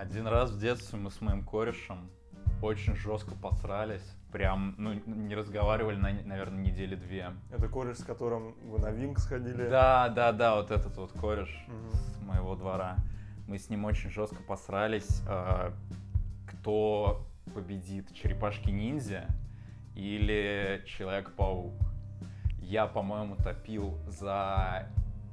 Один раз в детстве мы с моим корешем очень жестко посрались. Прям, ну, не разговаривали, на, наверное, недели две. Это кореш, с которым вы на Винг сходили? Да, да, да, вот этот вот кореш Мгм. с моего двора. Мы с ним очень жестко посрались. А, Кто победит, черепашки-ниндзя или Человек-паук? Я, по-моему, топил за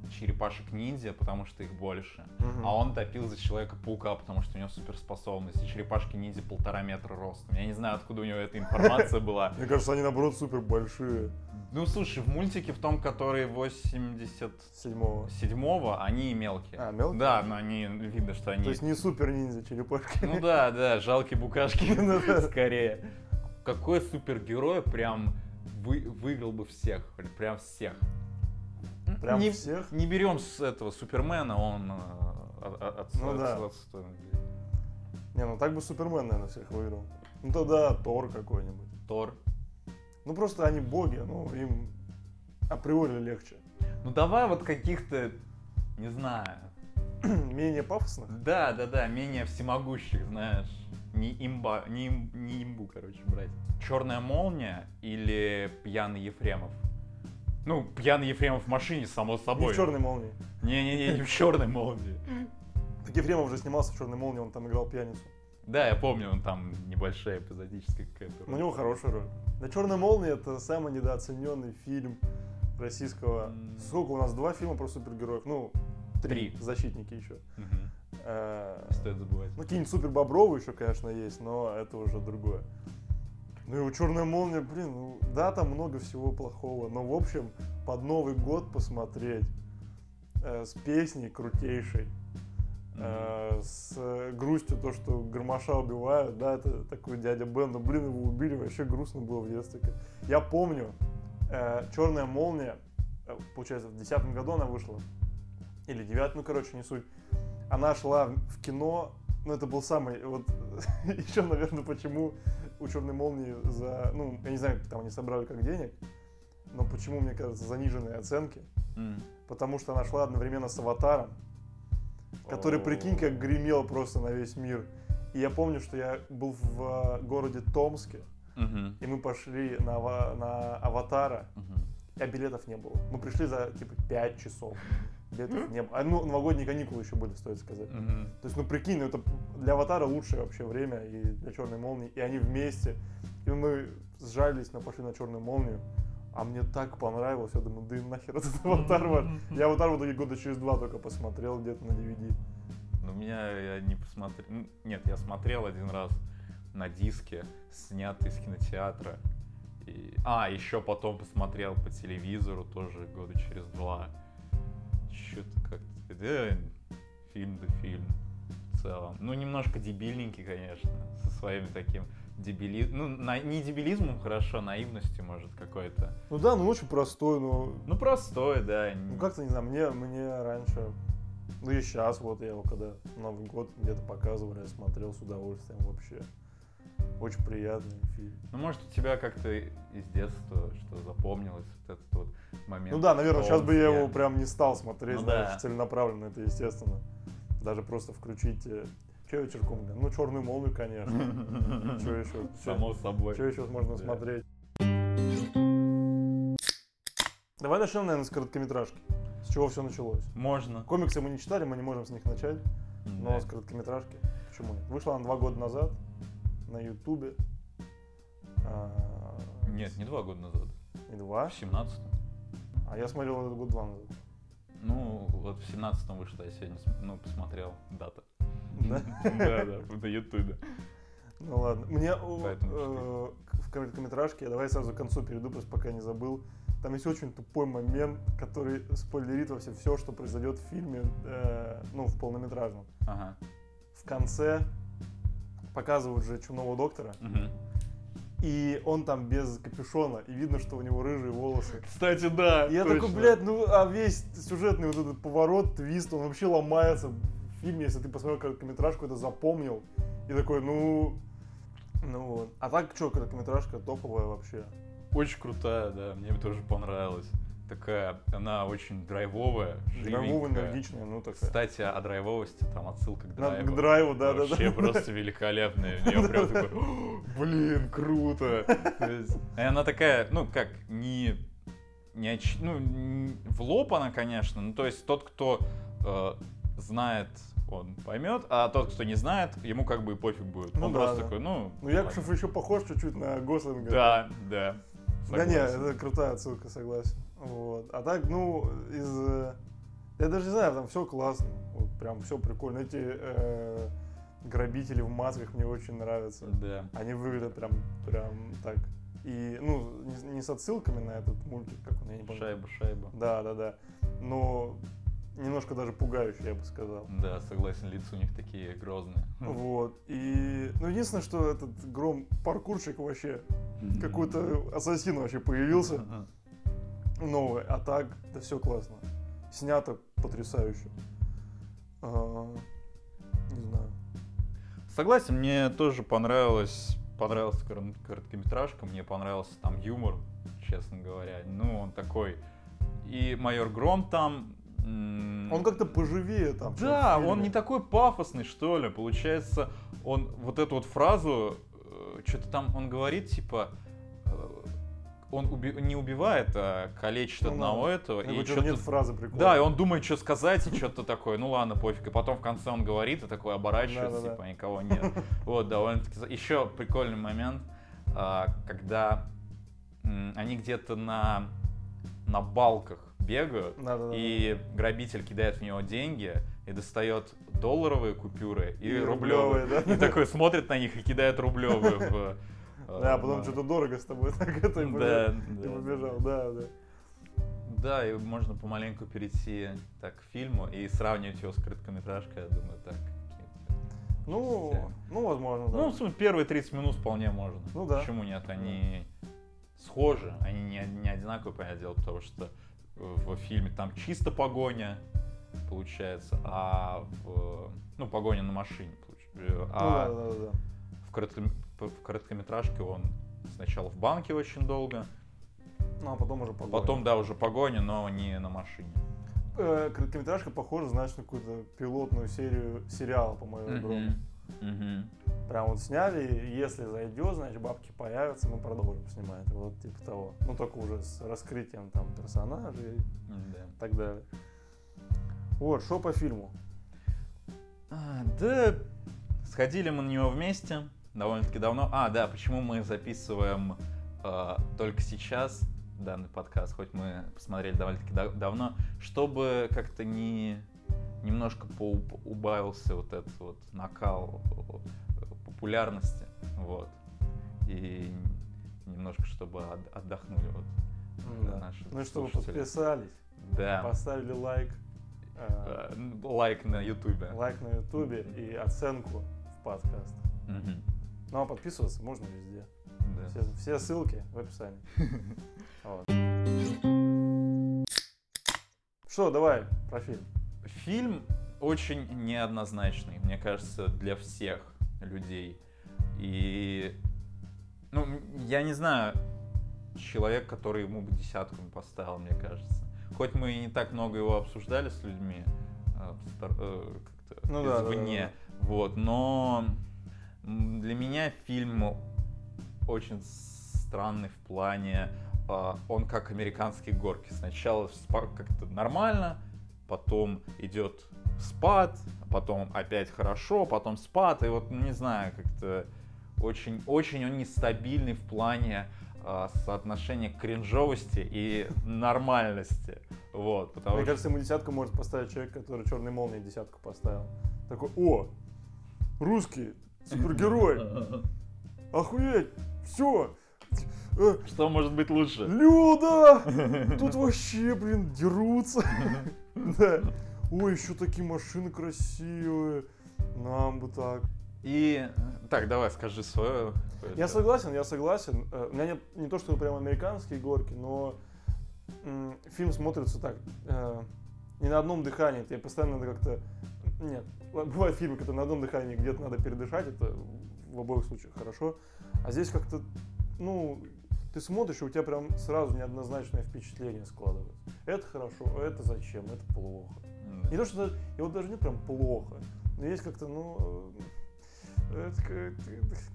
черепашек-ниндзя, потому что их больше. Мгм. А он топил за Человека-паука, потому что у него суперспособности. Черепашки-ниндзя полтора метра ростом. Я не знаю, откуда у него эта информация была. Мне кажется, они наоборот супер большие. Ну, слушай, в мультике, в том, который 87-го, Седьмого. они мелкие. А, мелкие? Да, но они, видно, что они... То есть не супер ниндзя черепашки. Ну да, да, жалкие букашки, Ну скорее. Какой супергерой прям вы, выиграл бы всех, прям всех. Прям не, всех? Не берем с этого Супермена, он э, от- от- от- Ну да. отстой. Не, ну так бы Супермен, наверное, всех выиграл. Ну тогда Тор какой-нибудь. Тор. Ну просто они боги, ну им априори легче. Ну давай вот каких-то, не знаю. Менее пафосных? Да, да, да, менее всемогущих, знаешь. Не имба, не, им- не имбу, короче, брать. Черная молния или пьяный Ефремов? Ну, пьяный Ефремов в машине, само Не собой. в черной молнии. Не-не-не, не в черной молнии. Так Ефремов уже снимался в черной молнии, он там играл пьяницу. Да, я помню, он там небольшая эпизодическая какая-то. У него хорошая роль. Да Черная молния это самый недооцененный фильм российского. Сколько у нас два фильма про супергероев? Ну, три. Три. Защитники еще. Э, Не стоит забывать. Ну, какие-нибудь супер бобровые еще, конечно, есть, но это уже другое. Ну и у Черная молния, блин, ну да, там много всего плохого, но в общем, под Новый год посмотреть э, с песней крутейшей, э, с э, грустью то, что Гармаша убивают, да, это такой дядя Бен, но, блин, его убили, вообще грустно было в детстве. Я помню, Черная молния, э, получается, в 2010 году она вышла, или 9, ну, короче, не суть. Она шла в кино, ну, это был самый, вот, еще, наверное, почему у Черной молнии за, ну, я не знаю, там они собрали как денег, но почему, мне кажется, заниженные оценки, М. потому что она шла одновременно с Аватаром, который, прикинь, как гремел просто на весь мир. И я помню, что я был в э, городе Томске, Мгм. и мы пошли на, на Аватара, Мгм. а билетов не было. Мы пришли за, типа, 5 часов. Билетов не было. А, ну, новогодние каникулы еще были, стоит сказать. Мгм. То есть, ну прикинь, ну, это для Аватара лучшее вообще время и для Черной молнии. И они вместе. И мы сжались, но пошли на Черную молнию. А мне так понравилось, я думаю, да и нахер этот аватар. Я аватар в итоге года через два только посмотрел где-то на DVD. Ну, меня я не посмотрел. Нет, я смотрел один раз на диске, снятый из кинотеатра. И... А, еще потом посмотрел по телевизору тоже года через два. Что-то как-то... Да, фильм да фильм в целом. Ну, немножко дебильненький, конечно, со своими таким дебилизмом. Ну, на... не дебилизмом, хорошо, наивностью, может, какой-то. Ну да, ну очень простой, но... Ну, простой, да. Ну как-то, не знаю, мне, мне раньше... Ну и сейчас вот я его когда Новый год где-то показывали, я смотрел с удовольствием вообще. Очень приятный фильм. Ну, может, у тебя как-то из детства что запомнилось вот этот вот момент. Ну да, наверное, сейчас бы я его прям не стал смотреть, Ну знаешь, да. целенаправленно, это естественно. Даже просто включить... Че вечерком? Ну, черную молнию, конечно. Что еще? Само собой. Что еще можно смотреть? Давай начнем, наверное, с короткометражки. С чего все началось? Можно. Комиксы мы не читали, мы не можем с них начать, но с короткометражки. Почему нет? Вышла она два года назад на Ютубе. А, Нет, не два года назад. Не два. В семнадцатом. А я смотрел этот год два назад. Ну, вот в семнадцатом вышло, я сегодня ну, посмотрел дата. Да? Да, да, на ютубе. Ну ладно. Мне Поэтому э, в короткометражке, давай сразу к концу перейду, просто пока не забыл. Там есть очень тупой момент, который спойлерит вообще все, что произойдет в фильме, э, ну, в полнометражном. Ага. В конце показывают же чумного доктора, Мгм. И он там без капюшона, и видно, что у него рыжие волосы. Кстати, да. И я такой, блядь, ну а весь сюжетный вот этот поворот, твист, он вообще ломается в фильме, если ты посмотрел короткометражку, это запомнил. И такой, ну, ну вот. А так что, короткометражка топовая вообще. Очень крутая, да, мне тоже понравилось. Такая, она очень драйвовая, Драйвовая, энергичная, ну такая. Кстати, о драйвовости, там отсылка к драйву. К драйву, да, да, Вообще да. просто великолепная. У нее прям такой, «О, блин, круто. И она такая, ну как, не, не оч- ну, в лоб она, конечно, ну то есть тот, кто э, знает, он поймет, а тот, кто не знает, ему как бы и пофиг будет. Ну он да, просто да. такой, ну... Ну, Якушев еще похож чуть-чуть на Гослинга. Да, да. Да не, согласен. это крутая отсылка, согласен. Вот. А так, ну, из... э, Я даже не знаю, там все классно. Вот прям все прикольно. Эти э, грабители в масках мне очень нравятся. Да. Они выглядят прям, прям так. И, ну, не, не с отсылками на этот мультик, как он, я не помню. Шайба, шайба. Да, да, да. Но немножко даже пугающий, я бы сказал. Да, согласен, лица у них такие грозные. Вот. И, ну, единственное, что этот гром паркурщик вообще, какой-то ассасин вообще появился. Новое, а так, да все классно. Снято потрясающе. А, не знаю. Согласен, мне тоже понравилось, понравилась корон- короткометражка, мне понравился там юмор, честно говоря. Ну, он такой. И майор Гром там. Он как-то поживее там. Да, он не такой пафосный, что ли. Получается, он вот эту вот фразу, что-то там он говорит, типа, э, он уби- не убивает, а калечит Ну одного ладно. этого. И говорю, что-то нет фразы прикольной. да, и он думает, что сказать, и что-то такое, ну ладно, пофиг. И потом в конце он говорит, и такой оборачивается, типа, никого нет. Вот, довольно-таки... Еще прикольный момент, а, когда они где-то на, на балках бегают, Да-да-да. и грабитель кидает в него деньги, и достает долларовые купюры и, И рублевые. рублевые, да. И такой смотрит на них и кидает рублевые в... э, Да, а потом что-то дорого с тобой так это и Да, побежал. да, да, да. И можно помаленьку перейти так к фильму и сравнивать его с короткометражкой, я думаю, так. Ну, ну, возможно, да. Ну, в смысле, первые 30 минут вполне можно. Ну да. Почему нет? Они схожи, они не, не одинаковые, понятное дело, потому что в фильме там чисто погоня, получается, а в, ну, погоня на машине, получ- э, Ну, а да, да, да, да. в, коротком- в короткометражке он сначала в банке очень долго, Ну, а потом уже погоня. потом, да, уже погоня, но не на машине. Э, короткометражка похожа, знаешь, на какую-то пилотную серию сериала, по-моему, Грому. Мгм. Прям вот сняли, если зайдет, значит, бабки появятся, мы продолжим снимать. Вот типа того. Ну, только уже с раскрытием там персонажей и Да. так далее. Вот, что по фильму? А, да, сходили мы на него вместе довольно-таки давно. А, да, почему мы записываем а, только сейчас данный подкаст, хоть мы посмотрели довольно-таки да- давно, чтобы как-то не немножко убавился вот этот вот накал э, популярности, вот, и немножко чтобы от- отдохнули вот Да. наши Ну чтобы слушатели. подписались, Да, поставили лайк, э, Э, лайк на ютубе. лайк на ютубе и оценку в подкаст. Мгм. Ну а подписываться можно везде. Да. Все, все ссылки в описании. Что, давай про фильм. Фильм очень неоднозначный, мне кажется, для всех людей. И, ну, я не знаю, человек, который ему бы десятку не поставил, мне кажется. Хоть мы и не так много его обсуждали с людьми, стор- э, как-то Ну да, да, извне, вот, но для меня фильм очень странный в плане, а, он как американские горки. Сначала как-то нормально, потом идет спад, потом опять хорошо, потом спад, и вот, не знаю, как-то очень, очень он нестабильный в плане а, соотношения кринжовости и нормальности. Вот, потому Мне что... кажется, ему десятку может поставить человек, который черной молнией десятку поставил. Такой, о, русский, супергерой, охуеть, все, Что может быть лучше? Люда! Тут вообще, блин, дерутся. Да. Ой, еще такие машины красивые. Нам бы так. И так, давай, скажи свое. Я согласен, я согласен. Э, У меня нет не то, что прям американские горки, но фильм смотрится так. э, Не на одном дыхании. Тебе постоянно надо как-то... Нет, бывают фильмы, которые на одном дыхании где-то надо передышать. Это в обоих случаях хорошо. А здесь как-то, ну, ты смотришь, и у тебя прям сразу неоднозначное впечатление складывается. Это хорошо, а это зачем, это плохо. Не то, что даже- и вот даже не прям плохо, но есть как-то, ну, э, это,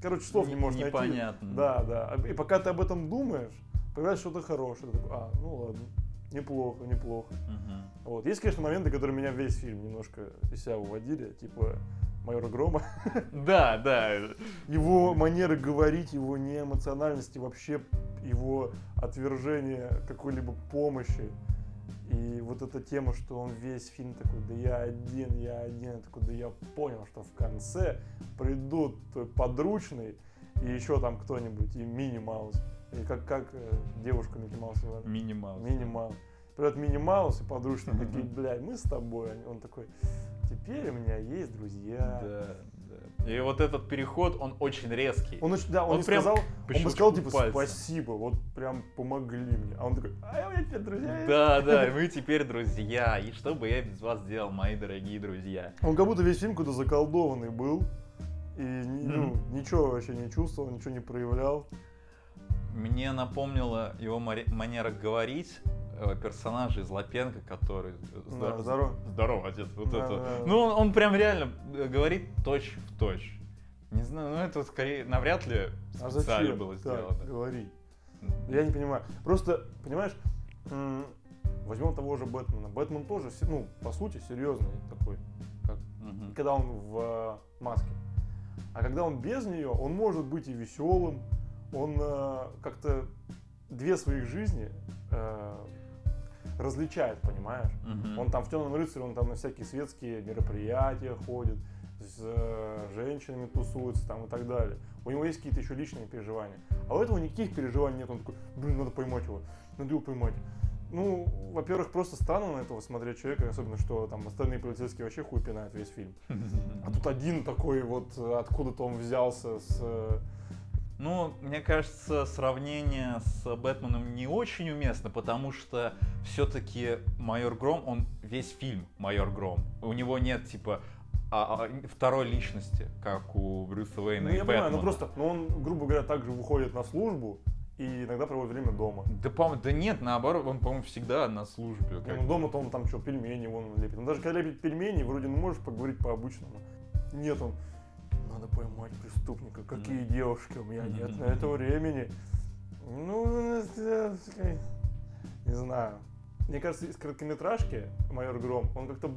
короче, слов не Не- можешь найти. непонятно. Да, да. И пока ты об этом думаешь, появляется что-то хорошее. Ты такой, а, ну ладно, неплохо, неплохо. Мгм. Вот. Есть, конечно, моменты, которые меня весь фильм немножко из себя выводили, типа майора Грома. Да, да. Его манеры говорить, его неэмоциональность и вообще его отвержение какой-либо помощи. И вот эта тема, что он весь фильм такой, да я один, я один, я такой, да я понял, что в конце придут подручный и еще там кто-нибудь, и Мини Маус. И как, как э, девушку Микки Маус зовут? Минимал. Мини Маус. Придет Мини Маус и подручные такие, блядь, мы с тобой. Он такой, теперь у меня есть друзья. Да, да. И вот этот переход, он очень резкий. Он, да, он, Он не прям сказал, он бы сказал, типа, пальца. спасибо, вот прям помогли мне. А он такой, а у меня теперь друзья есть». Да, да, мы теперь друзья. И что бы я без вас делал, мои дорогие друзья? Он как будто весь фильм какой-то заколдованный был. И ну, Мгм. ничего вообще не чувствовал, ничего не проявлял. Мне напомнила его манера говорить э, персонажа из Лапенко, который... э, Да, здор- здорово. Здорово, отец. Вот Да, это. да, да. Ну, он, он прям реально э, говорит точь в точь. Не знаю, ну это скорее навряд ли А зачем было сделано. говорить? Я не понимаю. Просто, понимаешь, возьмем того же Бэтмена. Бэтмен тоже, ну, по сути, серьезный такой, как Мгм. когда он в э, маске. А когда он без нее, он может быть и веселым, он э, как-то две своих жизни э, различает, понимаешь? Мгм. Он там в темном рыцаре, он там на всякие светские мероприятия ходит, с э, женщинами тусуется там и так далее. У него есть какие-то еще личные переживания. А у этого никаких переживаний нет. Он такой, блин, надо поймать его, надо его поймать. Ну, во-первых, просто странно на этого смотреть человека, особенно что там остальные полицейские вообще хуй пинают весь фильм. А тут один такой вот, э, откуда-то он взялся с... Ну, мне кажется, сравнение с Бэтменом не очень уместно, потому что все-таки Майор Гром, он весь фильм Майор Гром. У него нет типа а- а, второй личности, как у Брюса Уэйна Ну, и я понимаю, Бэтмена. ну просто, ну он, грубо говоря, также выходит на службу и иногда проводит время дома. Да, по да нет, наоборот, он, по-моему, всегда на службе. Как- ну дома-то он там что, пельмени вон лепит. Ну даже когда лепит пельмени, вроде ну можешь поговорить по-обычному. Нет, он, надо поймать преступника. Какие девушки, у меня нет на это времени. Ну, э, не знаю. Мне кажется, из короткометражки «Майор Гром» он как-то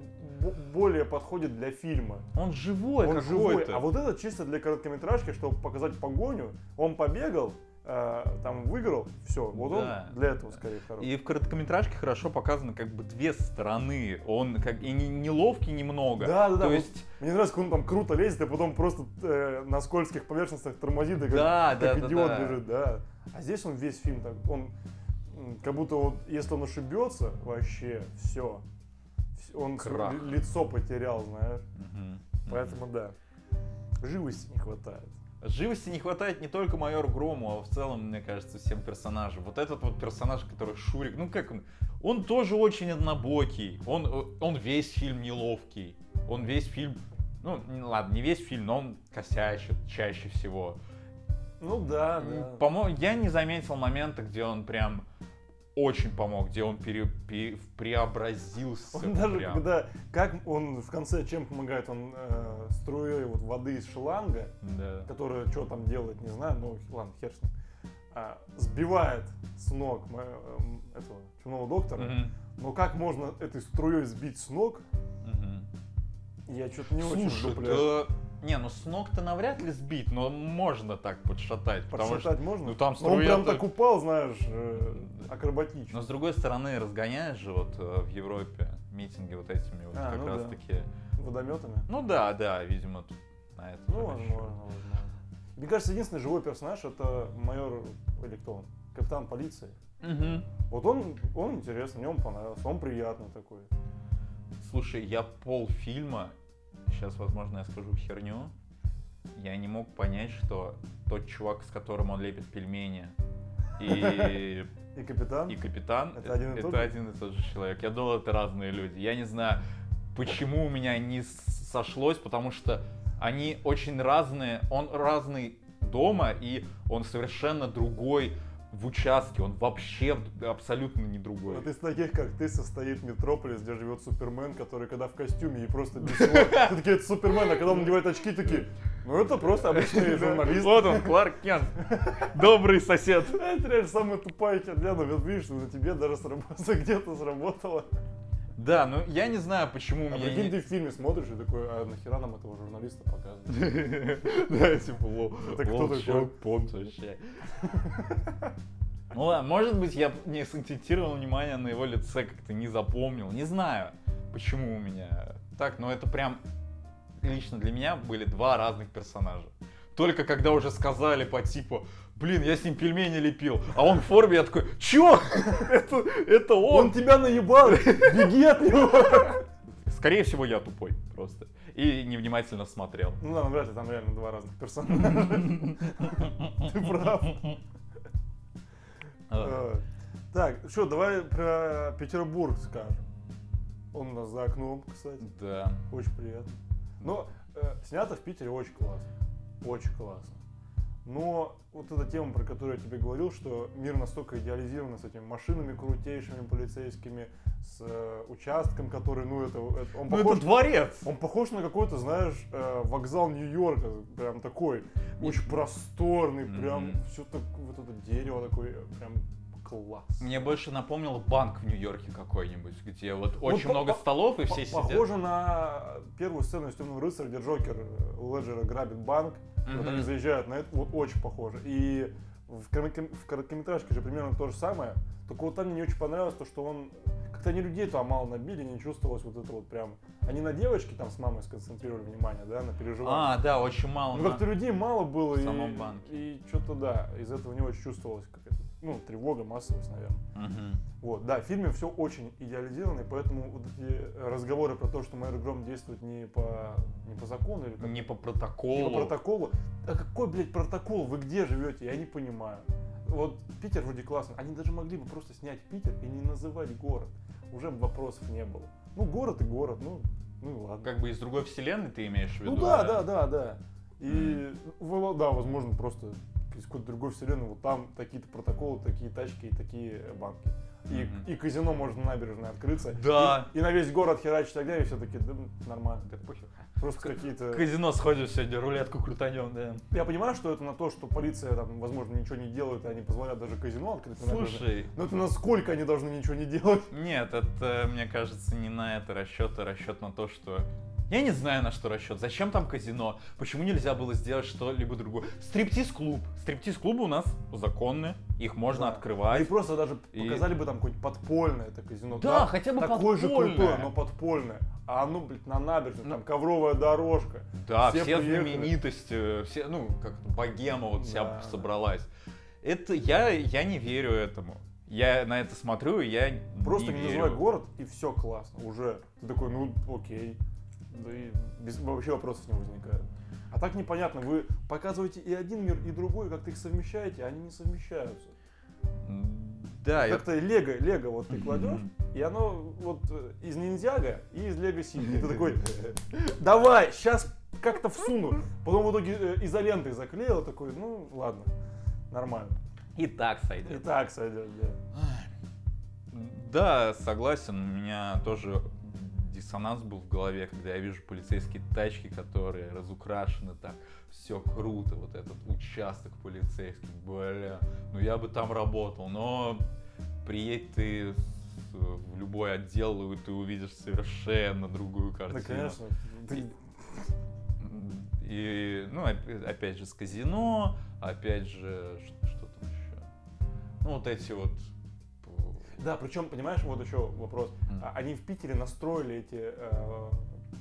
бо- более подходит для фильма. Он живой он живой. А вот это чисто для короткометражки, чтобы показать погоню. Он побегал, э, там выиграл, все. Вот Да. он для этого скорее хорош. И в короткометражке хорошо показаны как бы две стороны. Он как и не, неловкий немного. Да, да, да. То вот есть, Мне нравится, как он там круто лезет, и потом просто э, на скользких поверхностях тормозит, и как, Да, как да, да, идиот да. бежит, да. А здесь он весь фильм так, он как будто вот, если он ошибется, вообще все. Он Крах. ли- лицо потерял, знаешь. Мгм. Поэтому да. Живости не хватает. Живости не хватает не только майору Грому, а в целом, мне кажется, всем персонажам. Вот этот вот персонаж, который Шурик, ну как он, он тоже очень однобокий. Он, он весь фильм неловкий. Он весь фильм, ну ладно, не весь фильм, но он косячит чаще всего. Ну да, да. По-моему, я не заметил момента, где он прям очень помог, где он пере- пере- преобразился. Он даже прям. когда, как он в конце чем помогает, он э, струей вот воды из шланга, Да. которая что там делает, не знаю, ну ладно, хер с ним, а, сбивает с ног мо- эм, этого чумного доктора. Мгм. Но как можно этой струей сбить с ног, Мгм. я что-то не очень Слушай, вдупляю. да... Не, ну с ног-то навряд ли сбить, но можно так подшатать. Подшатать что, можно? ну, там Но он прям так упал, знаешь, э, акробатично. Но с другой стороны, разгоняешь же вот э, в Европе митинги вот этими вот А, как ну раз да. таки. Водометами. Ну да, да, видимо, тут на это. Ну, возможно, возможно. Мне кажется, единственный живой персонаж это майор, или кто он? Капитан полиции. Мгм. Вот он, он интересный, мне он понравился, он приятный такой. Слушай, я полфильма, сейчас, возможно, я скажу херню, я не мог понять, что тот чувак, с которым он лепит пельмени, и, И капитан. и капитан, Это один и это тот же? один и тот же человек. Я думал, это разные люди. Я не знаю, почему у меня не сошлось, потому что они очень разные. Он разный дома, и он совершенно другой в участке, он вообще абсолютно не другой. Вот из таких, как ты, состоит Метрополис, где живет Супермен, который когда в костюме и просто без всего... Ты такие, это Супермен, а когда он надевает очки, такие, ну это просто обычный журналист. Вот он, Кларк Кент. Добрый сосед. Это реально самая тупая херня, но видишь, на тебе даже сработало, где-то сработало. Да, ну я не знаю, почему у А меня... прикинь, не- ты в фильме смотришь и такой, а нахера нам этого журналиста показывают? Да, типа, лол, Это кто такой? понт вообще. Ну ладно, может быть, я не сакцентировал внимание на его лице, как-то не запомнил. Не знаю, почему у меня так, но это прям лично для меня были два разных персонажа. Только когда уже сказали по типу, блин, я с ним пельмени лепил, а он в форме, я такой, чё? Это, это он! Он тебя наебал, беги от него! Скорее всего, я тупой просто. И невнимательно смотрел. Ну да, ну вряд ли там реально два разных персонажа. Ты прав. А, Э, Так, что, давай про Петербург скажем. Он у нас за окном, кстати. Да. Очень приятно. Но э, снято в Питере очень классно. Очень классно. Но вот эта тема, про которую я тебе говорил, что мир настолько идеализирован с этими машинами крутейшими полицейскими, с э, участком, который, ну это, это- он Ну похож, это дворец! он похож на какой-то, знаешь, э, вокзал Нью-Йорка, прям такой, очень просторный, прям Мгм. все так, вот это дерево такое, прям класс. Мне больше напомнил банк в Нью-Йорке какой-нибудь, где вот очень по- много по- столов и По- все сидят. Похоже на первую сцену из Темного рыцаря, где Джокер Леджера грабит банк. Вот Мгм. они заезжают на это, вот очень похоже. И в, коротком- в короткометражке же примерно то же самое. Только вот там мне не очень понравилось то, что он... Как-то они людей там мало набили, не чувствовалось вот это вот прям... Они на девочке там с мамой сконцентрировали внимание, да, на переживаниях. А, да, очень мало. Ну, на- как-то людей мало было, в и, самом банке. и что-то, да, из этого не очень чувствовалось какая-то, ну, тревога, массовость, наверное. Мгм. Вот, да, в фильме все очень идеализировано, и поэтому вот эти разговоры про то, что Майор Гром действует не по, не по закону или как Не по не протоколу. по протоколу. А какой, блядь, протокол? Вы где живете? Я не понимаю. Вот Питер вроде классно. Они даже могли бы просто снять Питер и не называть город. Уже вопросов не было. Ну, город и город, ну, ну и ладно. Как бы из другой вселенной ты имеешь в виду? Ну да, да, да, да. И, ну, да, возможно, просто из какой-то другой вселенной, вот там такие-то протоколы, такие тачки и такие банки. И, Мгм. и казино может на набережной открыться. Да. И, и на весь город херачить тогда, и все таки да, нормально. Да похер. Просто какие-то... Казино сходим сегодня, рулетку крутанем, да. Я понимаю, что это на то, что полиция, там, возможно, ничего не делает, и они позволяют даже казино открыть. Слушай, Но это насколько они должны ничего не делать? нет, это, мне кажется, не на это расчет, а расчет на то, что... Я не знаю, на что расчет. Зачем там казино? Почему нельзя было сделать что-либо другое? Стриптиз-клуб. Стриптиз-клубы у нас законные, их можно Да. открывать. Они просто даже И- показали бы там какое-нибудь подпольное это казино. Да, хотя бы Такое же подпольное. крутое, но подпольное. А оно, блядь, на набережной, Ну. там ковровая дорожка. Да, Все все, приехали. знаменитости, все, ну, как богема вот вся Да. собралась. Это я, я не верю этому. Я на это смотрю, и я Просто не не, называй город, и все классно. Уже. Ты такой, ну окей. Да и без, вообще вопросов не возникает. А так непонятно, вы показываете и один мир, и другой, как-то их совмещаете, а они не совмещаются. Да, я... Как-то лего, лего вот ты кладешь, и оно вот э, из ниндзяга и из лего сити. И ты такой, давай, сейчас как-то всуну. Потом в итоге э, изолентой заклеил, такой, ну ладно, нормально. и так И сойдет. так сойдет, да. Да, согласен, у меня тоже диссонанс был в голове, когда я вижу полицейские тачки, которые разукрашены так, все круто, вот этот участок полицейский, бля, ну я бы там работал, но приедь ты в любой отдел, и ты увидишь совершенно другую Да, картину. конечно. Ты- И, ну, оп- опять же, с казино, опять же, ш- что там еще? Ну, вот эти вот... Да, причем, понимаешь, вот еще вопрос. А Они в Питере настроили эти э,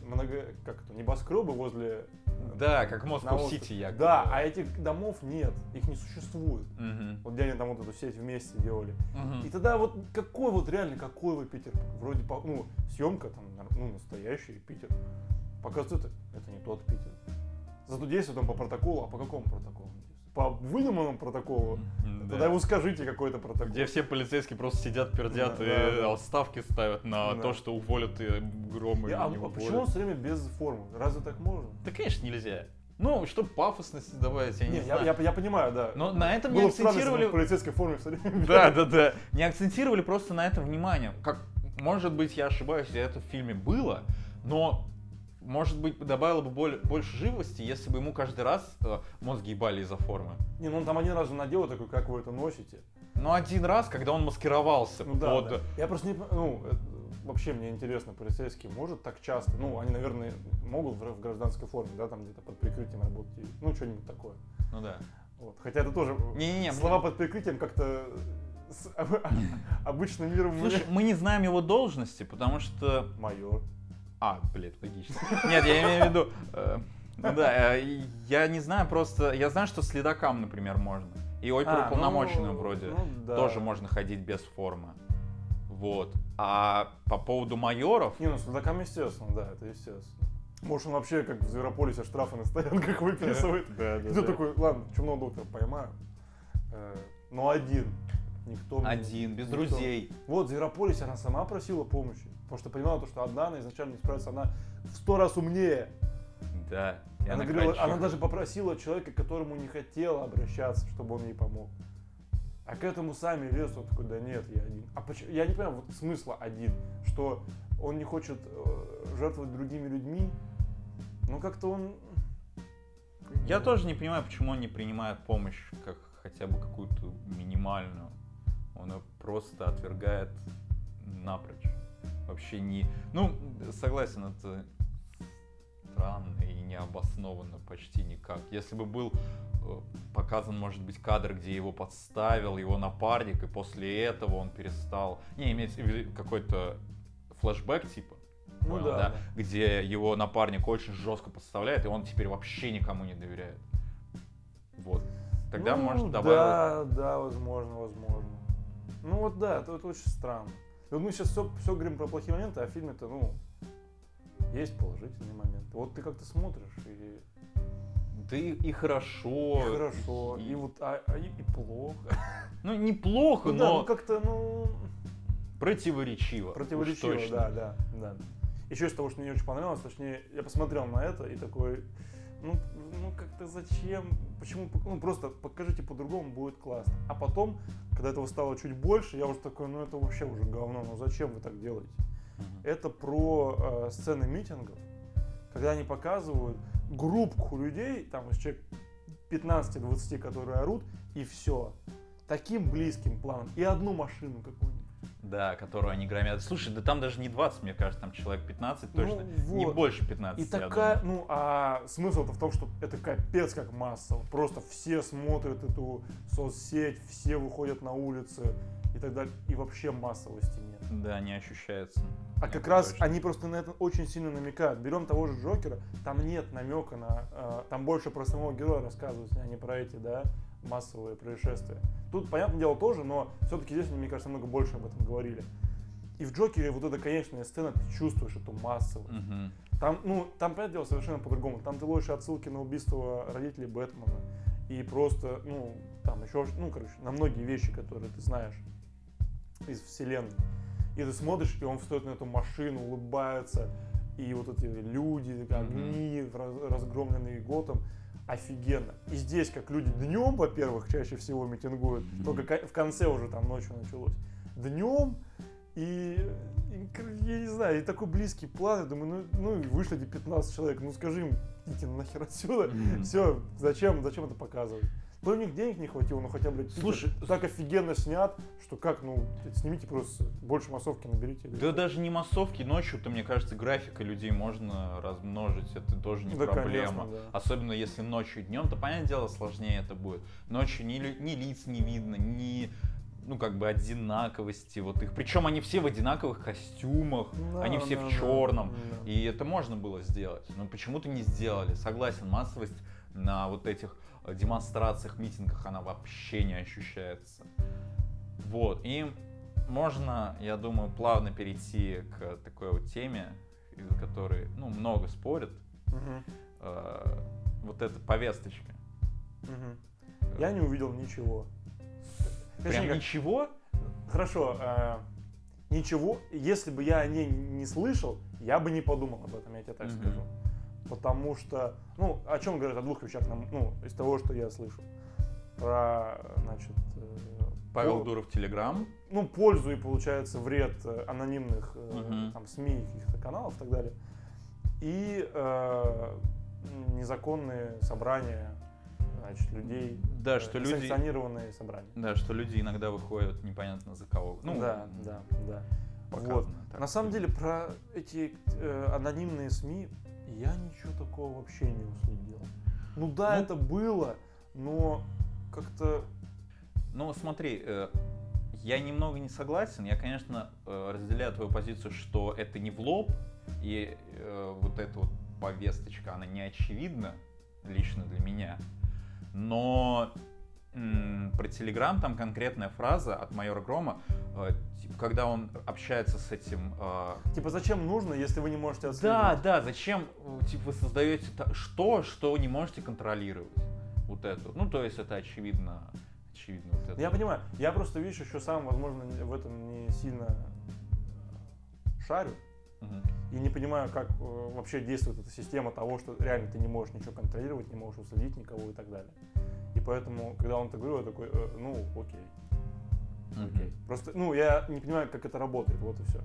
много, как это, небоскребы возле... Да, как в на Москва острове. Сити, якобы. Да, а этих домов нет, их не существует. Мгм. Вот где они там вот эту сеть вместе делали. Мгм. И тогда вот какой вот реально, какой вы Питер? Вроде, по- ну, съемка там, ну, настоящий Питер. Показывает, это, это не тот Питер. Зато действует он по протоколу, а по какому протоколу? По выдуманному протоколу? Да. Тогда ему скажите какой-то протокол. Где все полицейские просто сидят, пердят Да, и да, да. ставки ставят на Да. то, что уволят и или а, не а уволят. почему он все время без формы? Разве так можно? Да, конечно, нельзя. Ну, чтобы пафосность добавить, я не, Не, я, знаю. я, я понимаю, да. Но на этом не Было бы акцентировали... в полицейской форме все время. Да, да, да. Не акцентировали просто на этом внимание. Как, может быть, я ошибаюсь, и это в фильме было, но может быть, добавило бы боль- больше живости, если бы ему каждый раз э, мозги ебали из-за формы. Не, ну он там один раз же надел такой, как вы это носите. Но один раз, когда он маскировался Ну да, под... да. Я просто не... Ну, это- вообще мне интересно, полицейские может так часто? Ну, они, наверное, могут в, в гражданской форме, да, там где-то под прикрытием работать. Ну, что-нибудь такое. Ну да. Вот. Хотя это тоже... Не-не-не, Слова под прикрытием как-то с обычным миром Слушай, мы не знаем его должности, потому что... майор. А, блядь, логично. Нет, я имею в виду... э, ну да, э, я не знаю просто... Я знаю, что следакам, например, можно. И А, оперуполномоченным ну, вроде ну да. тоже можно ходить без формы. Вот. А по поводу майоров... Не, ну следакам естественно, да, это естественно. Может, он вообще как в Зверополисе штрафы на стоянках выписывает. Да, И ты такой, ладно, чумного доктора поймаю. Э, Но один. Никто Один, без никто. друзей. Вот, в Зверополисе она сама просила помощи. Потому что понимала, то, что одна она изначально не справится, она в сто раз умнее. Да. Она, она говорила, она даже попросила человека, к которому не хотела обращаться, чтобы он ей помог. А к этому сами лезут, он такой, да нет, я один. А почему? Я не понимаю вот смысла один, что он не хочет э, жертвовать другими людьми. Ну как-то он... Я тоже не понимаю, почему он не принимает помощь, как хотя бы какую-то минимальную. Он ее просто отвергает напрочь. Вообще не... Ну, согласен, это странно и необоснованно почти никак. Если бы был э, показан, может быть, кадр, где его подставил его напарник, и после этого он перестал... Не, имеется в виду какой-то флешбэк типа, Ну понял, да, да? да. где его напарник очень жестко подставляет, и он теперь вообще никому не доверяет. Вот. Тогда, Ну, может, добавил... Да, да, возможно, возможно. Ну вот да, это, это очень странно. Вот мы сейчас все, все говорим про плохие моменты, а в фильме-то, ну, есть положительные моменты. Вот ты как-то смотришь, и, Да и, и хорошо. и хорошо, и, и- вот, а, а и, и плохо. Ну, неплохо, Ну да, но ну как-то, ну, противоречиво. противоречиво, да, да, да. Еще из того, что мне не очень понравилось, точнее, я посмотрел на это и такой, ну, ну как-то зачем, почему, ну просто покажите по-другому, будет классно. А потом, когда этого стало чуть больше, я уже такой, ну это вообще уже говно, ну зачем вы так делаете? Это про э, сцены митингов, когда они показывают группку людей, там из человек 15-20, которые орут, и все. Таким близким планом. И одну машину какую-нибудь. Да, которую они громят. Слушай, да там даже не 20, мне кажется, там человек 15 точно. Ну, Не вот. больше 15, И такая, думаю. ну, а смысл-то в том, что это капец как массово. Просто все смотрят эту соцсеть, все выходят на улицы и так далее. И вообще массовости нет. Да, не ощущается. А как раз точно. они просто на это очень сильно намекают. Берем того же Джокера, там нет намека на... э, там больше про самого героя рассказывается, а не про эти, да, массовые происшествия. Тут, понятное дело, тоже, но все-таки здесь, мне кажется, намного больше об этом говорили. И в Джокере вот эта конечная сцена, ты чувствуешь эту массовость. Мгм. Там, ну, там, понятное дело, совершенно по-другому. Там ты ловишь отсылки на убийство родителей Бэтмена. И просто, ну, там еще, ну, короче, на многие вещи, которые ты знаешь из вселенной. И ты смотришь, и он встает на эту машину, улыбается, и вот эти люди, огни, раз- разгромленные Готом, офигенно. И здесь, как люди днем, во-первых, чаще всего митингуют, только ко- в конце уже там ночью началось. Днем и, и, я не знаю, и такой близкий план, я думаю, ну, ну и вышли эти 15 человек, ну скажи им, идите нахер отсюда, Мгм. все, зачем, зачем это показывать? То у них денег не хватило, но хотя бы, блядь, Питер Слушай, так офигенно снят, что как, ну, снимите просто больше массовки, наберите. Да даже не массовки, ночью-то, мне кажется, графика людей можно размножить, это тоже не Да, проблема. конечно, да. Особенно если ночью и днем, то, понятное дело, сложнее это будет. Ночью ни, ни лиц не видно, ни ну, как бы одинаковости вот их. Причем они все в одинаковых костюмах, Да, они все да, в да, черном. да. И это можно было сделать, но почему-то не сделали. Согласен, массовость на вот этих демонстрациях, митингах, она вообще не ощущается. Вот, и можно, я думаю, плавно перейти к такой вот теме, из-за которой, ну, много спорят. Мгм, Э, вот эта повесточка. мгм. Я не увидел ничего. Прям Точнее, ничего? Хорошо, э, ничего, если бы я о ней не слышал, я бы не подумал об этом, я тебе так Мгм. скажу. Потому что, ну, о чем говорят о двух вещах, нам, ну, из того, что я слышал. Про, значит, э, Павел пол- Дуров, Телеграм. ну, пользу и, получается, вред э, анонимных Мгм. там, СМИ, каких-то каналов и так далее. И э, незаконные собрания, значит, людей. Да, что люди... Санкционированные собрания. Да, что люди иногда выходят непонятно за кого. Ну, да, да, да. показано Вот. На самом деле про эти э, анонимные СМИ я ничего такого вообще не уследил. Ну да, Ну- это было, но как-то Ну, смотри, э, я немного не согласен. Я, конечно, э, разделяю твою позицию, что это не в лоб, и э, вот эта вот повесточка, она не очевидна лично для меня. Но про Телеграм там конкретная фраза от майора Грома, э, типа, когда он общается с этим э, типа зачем нужно, если вы не можете отследить? Да, да, зачем э, типа, вы создаете что, что не можете контролировать? Вот это. Ну, то есть это очевидно. Очевидно вот это. Я понимаю, я просто видишь, еще сам, возможно, в этом не сильно шарю. И не понимаю, как э, вообще действует эта система того, что реально ты не можешь ничего контролировать, не можешь уследить никого и так далее. И поэтому, когда он это говорил, я такой, э, ну, окей, окей. Просто, ну, я не понимаю, как это работает, вот и все.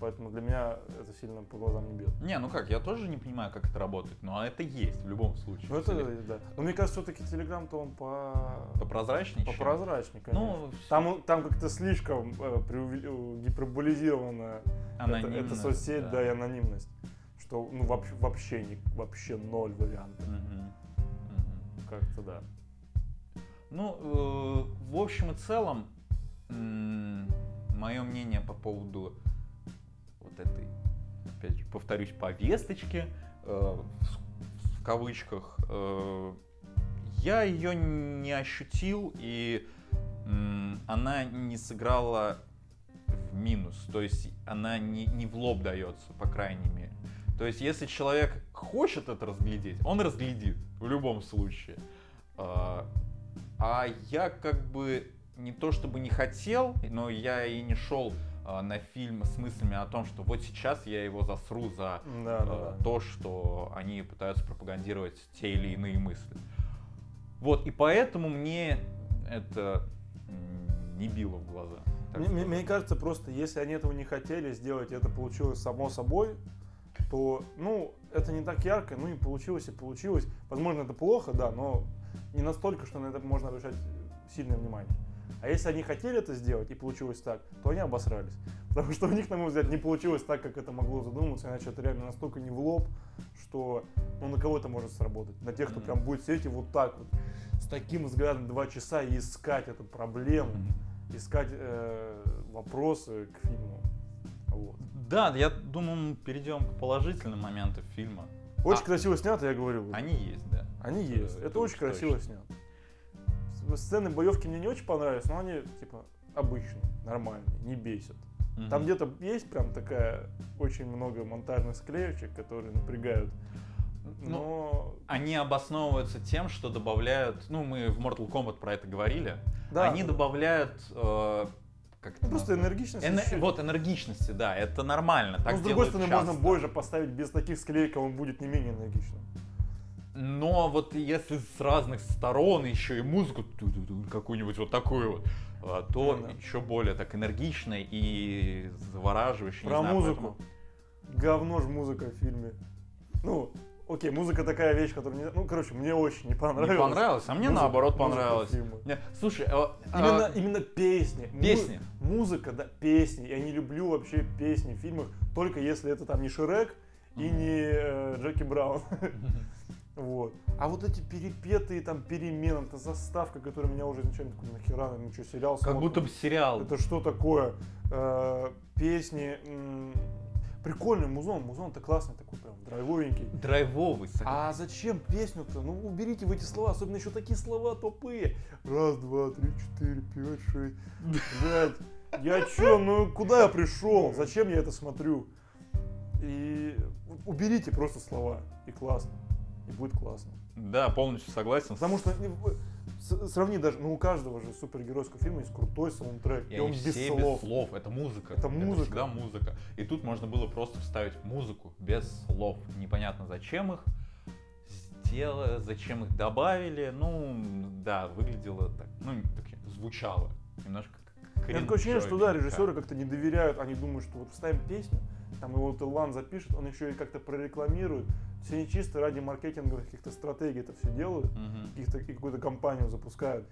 Поэтому для меня это сильно по глазам не бьет. Не, ну как, я тоже не понимаю, как это работает, но это есть в любом случае. Ну, это, да. Но мне кажется, все-таки Телеграм-то он по... Попрозрачнее. попрозрачнее, конечно. Ну, Там, там как-то слишком э, преувел- э, гиперболизировано это, анонимно, это соцсеть, да. и анонимность. Что ну, вообще, вообще, не, вообще ноль вариантов. Мгм. Мгм. Как-то да. Ну, э, в общем и целом, мое мнение по поводу этой, опять же, повторюсь, повесточки, э, в, в кавычках, э, я ее не ощутил, и м, она не сыграла в минус. То есть она не, не в лоб дается, по крайней мере. То есть если человек хочет это разглядеть, он разглядит в любом случае. А, а я как бы не то чтобы не хотел, но я и не шел на фильм с мыслями о том, что вот сейчас я его засру за Да, э, да, да. то, что они пытаются пропагандировать те или иные мысли. Вот, и поэтому мне это не било в глаза. Мне, мне- сказать. мне кажется, просто если они этого не хотели сделать, и это получилось само собой, то, ну, это не так ярко, ну и получилось, и получилось. Возможно, это плохо, да, но не настолько, что на это можно обращать сильное внимание. А если они хотели это сделать, и получилось так, то они обосрались. Потому что у них, на мой взгляд, не получилось так, как это могло задуматься, иначе это реально настолько не в лоб, что ну, на кого это может сработать. На тех, кто прям будет сидеть и вот так вот, с таким взглядом два часа и искать эту проблему искать э, вопросы к фильму. Вот. Да, я думаю, мы перейдем к положительным моментам фильма. Очень А. красиво снято, я говорил. уже. Они есть, да. Они есть. Это Это, очень точно. красиво снято. С- Сцены боевки мне не очень понравились, но они типа обычные, нормальные, не бесят. Мгм. Там где-то есть прям такая очень много монтажных склеечек, которые напрягают. Ну, Но Они обосновываются тем, что добавляют, ну, мы в Mortal Kombat про это говорили, да, они добавляют, э, как Ну, просто назвать? энергичность. Эне-. Вот, энергичности, да, это нормально. Так Но с другой стороны, часто. можно бой же поставить без таких склеек, а он будет не менее энергичным. Но вот если с разных сторон еще и музыку какую-нибудь вот такую вот, а, то Ну да. еще более так энергично и завораживающе. Про знаю, музыку. Говно ж музыка в фильме. Ну, окей, музыка такая вещь, которая... Не... Ну, короче, мне очень не поэтому понравилось. Не понравилось, а мне Музыка- наоборот фильма. Не, Слушай, а, Именно, а, именно песни. Му- Песни. музыка, да, песни. Я не люблю вообще песни в фильмах, только если это там не Шрек и Мгм. не э, Джеки Браун. Вот. А вот эти перепетые там перемены, это заставка, которая меня уже изначально такой, нахера, ну что, сериал как смотрим? будто бы сериал. Это что такое? Э, песни. м, Прикольный музон. Музон-то классный такой, прям драйвовенький. Драйвовый. сог- А зачем песню-то? Ну, уберите вы эти слова, особенно еще такие слова тупые. Раз, два, три, четыре, пять, шесть. Блядь, я чё, ну куда я пришел? Зачем я это смотрю? И уберите просто слова, и классно. И будет классно. Да, полностью согласен. Потому что э, сравни даже, ну у каждого же супергеройского фильма есть крутой саундтрек, И и, он без все слов. без слов. Это музыка. Это музыка. всегда музыка. И тут можно было просто вставить музыку без слов. Непонятно, зачем их сделали, зачем их добавили. Ну, да, выглядело так. Ну, так, звучало. Немножко У меня такое ощущение, что да, режиссеры как-то не доверяют, они думают, что вот вставим песню, там его Илан запишет, он еще и как-то прорекламирует. Все не чисто ради маркетинговых каких-то стратегий это все делают, и какую-то компанию запускают.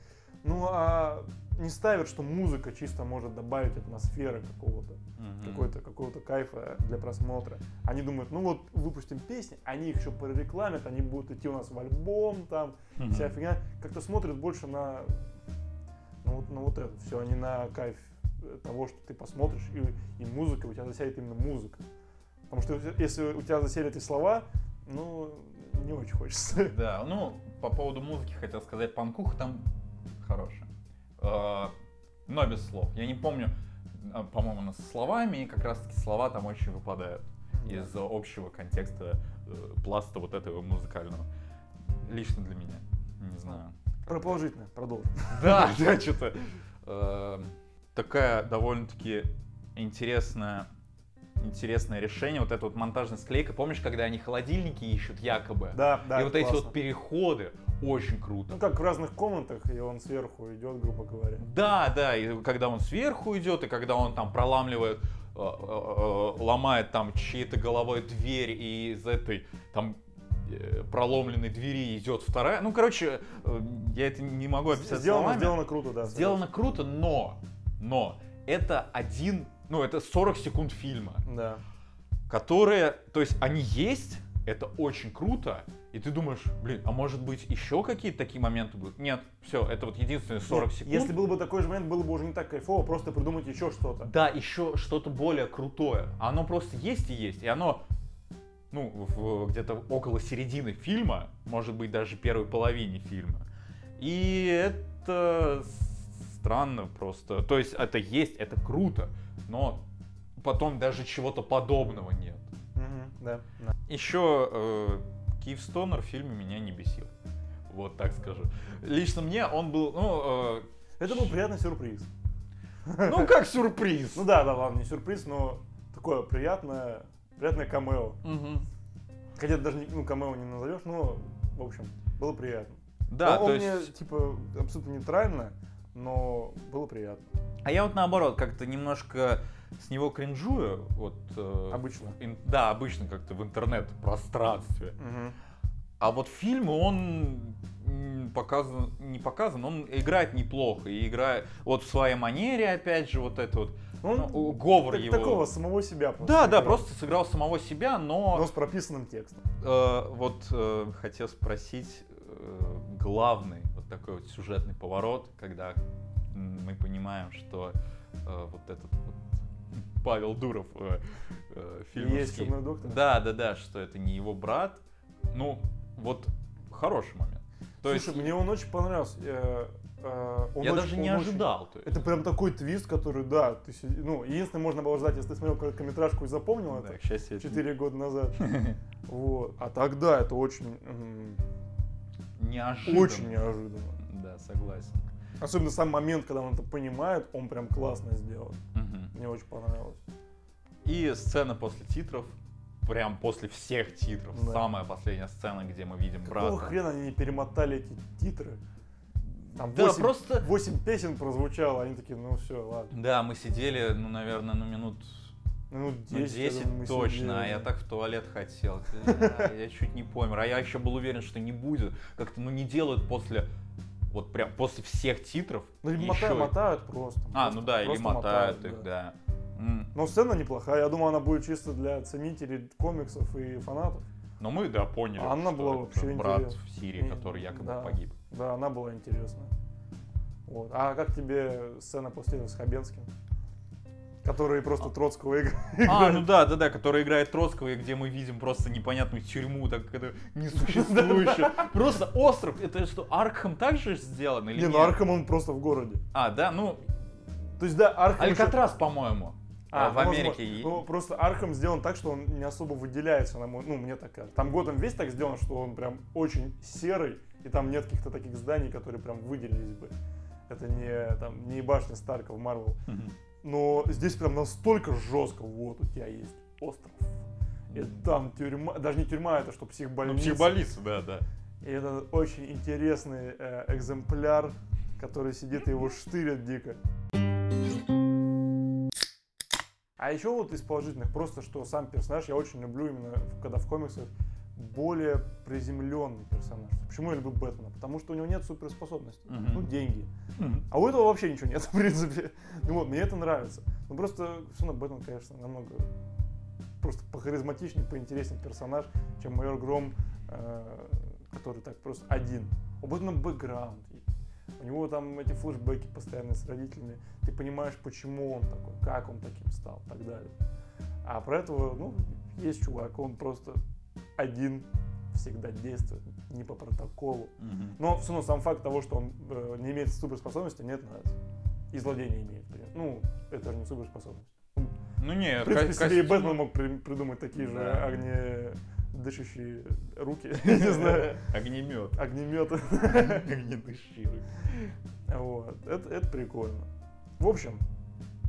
Ну а не ставят, что музыка чисто может добавить атмосферы какого-то, Мгм. какой-то, какого-то кайфа для просмотра. Они думают, ну вот выпустим песни, они их еще прорекламят, они будут идти у нас в альбом, там, Мгм. вся фигня. Как-то смотрят больше на, на, вот, на вот это все, а не на кайф того, что ты посмотришь, и, и музыка, у тебя засядет именно музыка. Потому что если- у тебя заселят и слова, ну, не очень хочется. Да, ну, по поводу музыки хотел сказать, панкуха там хорошая. Э, Но без слов. Я не помню, э, по-моему, она со словами, и как раз таки слова там очень выпадают из общего контекста э, пласта вот этого музыкального. Лично для меня. Не знаю. Про положительное, продолжим. Да, да, что-то. Такая довольно-таки интересная интересное решение, вот эта вот монтажная склейка. Помнишь, когда они холодильники ищут якобы? Да, да, и вот это эти классно. вот переходы очень круто. Ну, как в разных комнатах, и он сверху идет, грубо говоря. Да, да, и когда он сверху идет, и когда он там проламливает, э, э, э, ломает там чьей-то головой дверь, и из этой там проломленной двери идет вторая. Ну, короче, я это не могу описать Сделано, словами. сделано круто, да. Сделано круто, но, но это один, ну, это 40 секунд фильма. Да. которые, то есть они есть, это очень круто, и ты думаешь, блин, а может быть еще какие-то такие моменты будут? Нет, все, это вот единственные 40 Нет, секунд. Если был бы такой же момент, было бы уже не так кайфово, просто придумать еще что-то. Да, еще что-то более крутое. Оно просто есть и есть. И оно, ну, где-то около середины фильма, может быть, даже первой половине фильма. И это странно просто. То есть это есть, это круто, но потом даже чего-то подобного нет. Да, да. Еще э, Киев Стонер в фильме меня не бесил. Вот так скажу. Лично мне он был, ну, Это был приятный сюрприз. э, ну как сюрприз. Ну да, да, ладно, не сюрприз, но такое приятное, приятное камео. Хотя даже ну, камео не назовешь, но, в общем, было приятно. Да, он то он есть... мне, типа, абсолютно нейтрально, но было приятно. А я вот наоборот как-то немножко с него кринжую. Вот, э, Обычно. ин- да, обычно как-то в интернет-пространстве. Мгм. А вот фильм, он показан, не показан, он играет неплохо. И играет вот в своей манере, опять же, вот это вот Он ну, говор так- его. такого самого себя просто Да, да, играл. просто сыграл самого себя, но, Но с прописанным текстом. э, вот э, хотел спросить э, главный вот такой вот сюжетный поворот, когда мы понимаем, что э, вот этот вот Павел Дуров э, э, фильмовский- есть черный доктор. Да, да, да, что это не его брат. Ну, вот хороший момент. То Слушай, есть мне он очень понравился. э, э, он я очень- даже не он очень- ожидал. то есть. Это прям такой твист, который, да, ты, ну, единственное, можно было ждать, если ты смотрел короткометражку и запомнил Да, это к счастью, это 4 года назад. Вот. А тогда это очень, неожиданно. очень неожиданно. Да, согласен. Особенно сам момент, когда он это понимает, он прям классно сделан. Мгм. Мне очень понравилось. И сцена после титров, прям после всех титров, Да. самая последняя сцена, где мы видим Какого брата. хрена они не перемотали эти титры? Там Да, 8, просто- песен прозвучало, они такие, ну все, ладно. Да, мы сидели, ну, наверное, ну, минут Минут ну, 10, 10, я думаю, точно, а я так в туалет хотел. Я чуть не помер. А я еще был уверен, что не будет. Как-то, ну, не делают после, вот прям после всех титров. Ну, еще мотают, просто. А, просто- ну да, или мотают их, да. Но сцена неплохая, я думал, она будет чисто для ценителей комиксов и фанатов. Но мы, да, поняли, А она была вообще брат в Сирии, который якобы да. погиб. Да, она была интересная. Вот. А как тебе сцена после этого с Хабенским? Который просто Троцкого играет. А, ну да, да, да, который играет Троцкого, и где мы видим просто непонятную тюрьму, так это несуществующую. Просто остров. Это что, Аркхам также сделан или Не, ну Архам он просто в городе. А, да, ну, То есть, да, Архам Алькатрас, по-моему. А, в ну, Америке Ну, просто Архам сделан так, что он не особо выделяется, на мой, ну, мне так кажется. Там Готэм весь так сделан, что он прям очень серый, и там нет каких-то таких зданий, которые прям выделились бы. Это не, там, не башня Старка в Марвел. Мгм. Но здесь прям настолько жестко, вот, у тебя есть остров. И там тюрьма, даже не тюрьма, это что, Ну, психбольница. психбольница, да, да. И это очень интересный э, экземпляр, который сидит и его штырят дико. А еще вот из положительных, просто что сам персонаж, я очень люблю именно, когда в комиксах более приземленный персонаж. Почему я люблю Бэтмена? Потому что у него нет суперспособностей. Мгм. Ну, деньги. Мгм. А у этого вообще ничего нет, в принципе. Ну вот, мне это нравится. Ну просто все равно Бэтмен, конечно, намного просто похаризматичнее, поинтереснее персонаж, чем майор Гром, э, который так просто один. У Бэтмена бэкграунд. У него там эти флешбеки постоянно с родителями. Ты понимаешь, почему он такой, как он таким стал, и так далее. А про этого, ну, есть чувак, он просто один всегда действует, не по протоколу. Мгм. Но все равно сам факт того, что он э, не имеет суперспособности, мне это нравится. И злодей не имеет. Ну, это же не суперспособность. Ну не, В принципе, ка- себе и Бэтмен мог при- придумать такие же Да. огнедышащие руки, не знаю, Огнемет. огнеметы. Огнедышащий. Вот. Это, это прикольно. В общем,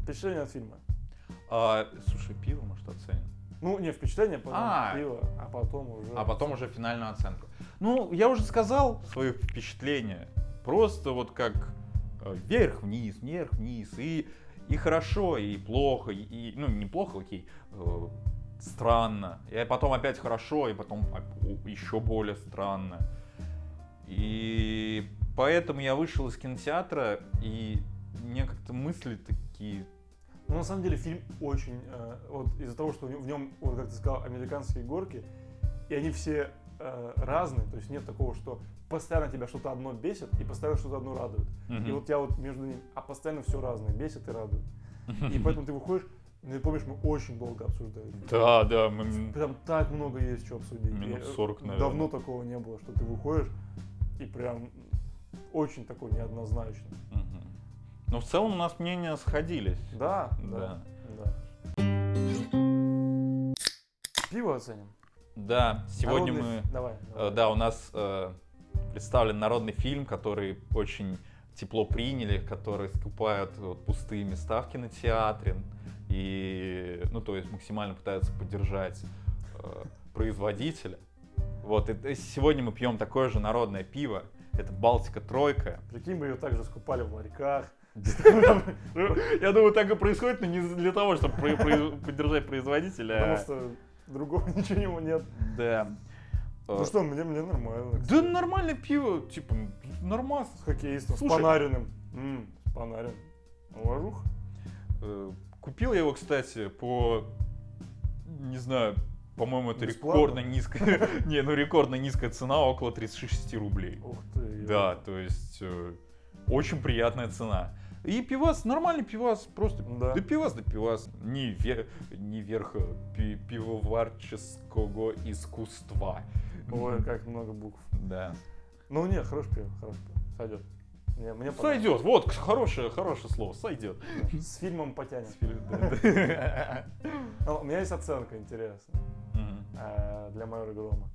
впечатление от фильма. А, слушай, пиво, может, оценим? Ну, не впечатление, потом А. пиво, а потом уже... А потом уже финальную оценку. Ну, я уже сказал свое впечатление. Просто вот как э, вверх-вниз, вверх-вниз. И, и хорошо, и плохо, и, ну, неплохо, окей, э, странно. И потом опять хорошо, и потом еще более странно. И поэтому я вышел из кинотеатра, и мне как-то мысли такие... Ну, на самом деле, фильм очень... э, вот из-за того, что в нем, вот как ты сказал, американские горки, и они все э, разные, то есть нет такого, что постоянно тебя что-то одно бесит и постоянно что-то одно радует. И Мгм. вот я вот между ними, а постоянно все разное, бесит и радует. И поэтому ты выходишь, ну, ты помнишь, мы очень долго обсуждали. Да, да, мы... Прям так много есть что обсудить. Минут И, э, 40, наверное. Давно такого не было, что ты выходишь и прям очень такой неоднозначный. Мгм. Но в целом у нас мнения сходились. Да, Да. да, да. Пиво оценим. Да, сегодня Народный- мы... Давай. э, давай. Да, у нас э, представлен народный фильм, который очень тепло приняли, который скупают вот, пустые места в кинотеатре. И, ну, то есть максимально пытаются поддержать э, производителя. Вот, и, и сегодня мы пьем такое же народное пиво. Это Балтика Тройка. Прикинь, бы ее также скупали в ларьках. Я думаю, так и происходит, но не для того, чтобы поддержать производителя. Потому а- что другого ничего нет. Да. Ну Э, что, мне, мне нормально. Да нормальное пиво, типа, нормально. С хоккеистом, с. Панариным. С. Уважух. Э, Купил я его, кстати, по, не знаю, по-моему, это Бесплатно? рекордно низкая, не, ну рекордно низкая цена, около 36 рублей. Ух ты. Да, то есть э, очень приятная цена. И пивас, нормальный пивас, просто Да. да пивас, да пивас, не, ве- не верх пи- пивоварческого искусства. Ой, как много букв. Да. Ну не, хорош пиво, хорош пиво. Сойдет. Мне, мне. Сойдет, вот, хорошее, хорошее слово, сойдет. Да. С фильмом потянем. Да. Ну, У меня есть оценка интересная э, для майора Грома.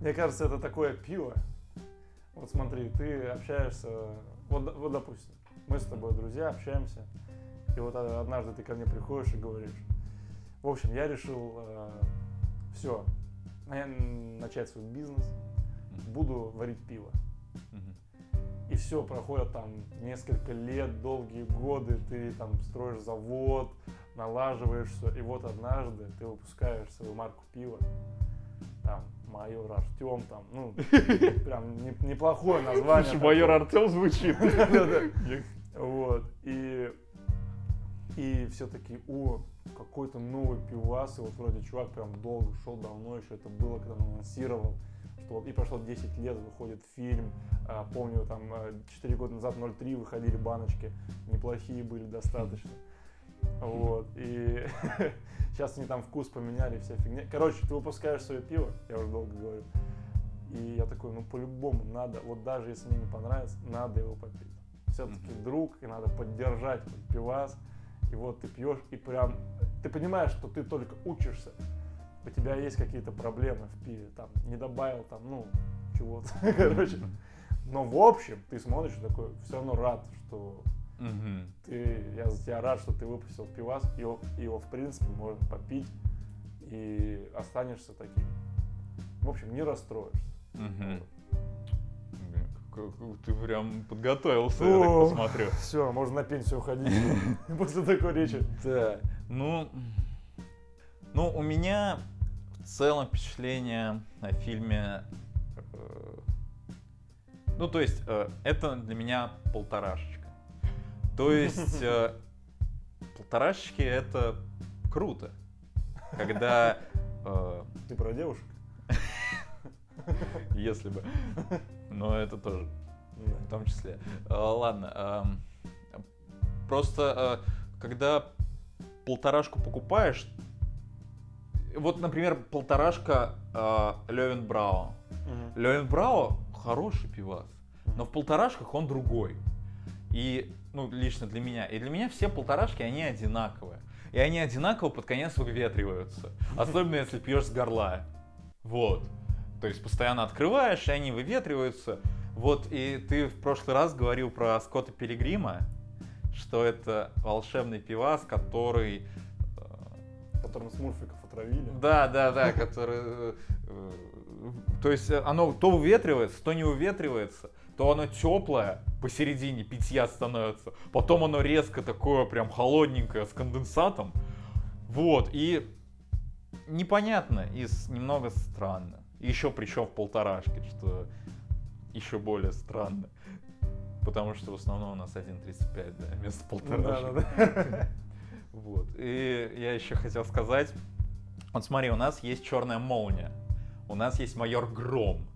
Мне кажется, это такое пиво. Вот смотри, ты общаешься, вот, вот допустим, мы с тобой друзья, общаемся, и вот э, однажды ты ко мне приходишь и говоришь, в общем, я решил все, начать свой бизнес, буду варить пиво. И все, проходят там несколько лет, долгие годы, ты там строишь завод, налаживаешь все, и вот однажды ты выпускаешь свою марку пива, там, майор Артем, там, ну, прям не- неплохое название. Слушай, майор Артем звучит. Вот, и, и все таки о, какой-то новый пивас, и вот вроде чувак прям долго шел, давно еще это было, когда он анонсировал, что вот и прошло 10 лет, выходит фильм, А, помню, там 4 года назад 0.3 выходили баночки, неплохие были достаточно. Вот, и сейчас они там вкус поменяли, вся фигня. Короче, ты выпускаешь свое пиво, я уже долго говорю, и я такой, ну по-любому надо, вот даже если мне не понравится, надо его попить. Все-таки друг, и надо поддержать пивас. И вот ты пьешь, и прям ты понимаешь, что ты только учишься. У тебя есть какие-то проблемы в пиве, там, не добавил там, ну, чего-то, короче. Но в общем, ты смотришь такой, все равно рад, что Мгм. ты, я за тебя рад, что ты выпустил пивас, его, его в принципе можно попить и останешься таким. В общем, не расстроишься. Вот. Как Ты прям подготовился, я так О, посмотрю. Все, можно на пенсию уходить после такой речи. Да, ну, ну, у меня в целом впечатление о фильме, э, ну, то есть, э, это для меня полторашечка. То есть, э, полторашечки это круто, когда, э, Ты про девушек? если бы, но это тоже. в том числе. Э, Ладно, эм, просто э, когда полторашку покупаешь, вот, например, полторашка Левин Брау. Левин Брау хороший пивас, но в полторашках он другой. И, ну, лично для меня. И для меня все полторашки, они одинаковые. И они одинаково под конец выветриваются. Особенно если пьешь с горла. Вот. То есть постоянно открываешь, и они выветриваются. Вот, и ты в прошлый раз говорил про Скотта Пилигрима, что это волшебный пивас, который... э, Которым смурфиков отравили. Да, да, да, который... э, э, То есть оно то выветривается, то не выветривается, то оно теплое посередине питья становится, потом оно резко такое прям холодненькое с конденсатом. Вот, и непонятно и немного странно. Еще причем в полторашке, что еще более странно. Потому что в основном у нас 1.35, да, вместо полторашки. Да-да-да. Вот. И я еще хотел сказать, вот смотри, у нас есть черная молния, у нас есть майор Гром.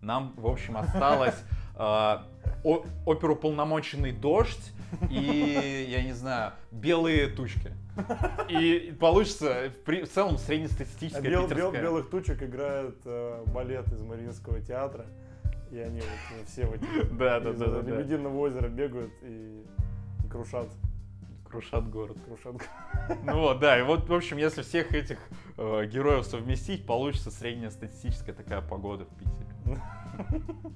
Нам, в общем, осталось э, оперуполномоченный дождь и, я не знаю, белые тучки. И получится в, целом среднестатистическая бел- бел- питерская. белых тучек играет э, балет из Мариинского театра. И они вот э, все в этих Да, да, да, да. Лебединого озера бегают и, и крушат, Крушат город. крушат. Ну вот, да, и вот, в общем, если всех этих э, героев совместить, получится среднестатистическая такая погода в Питере.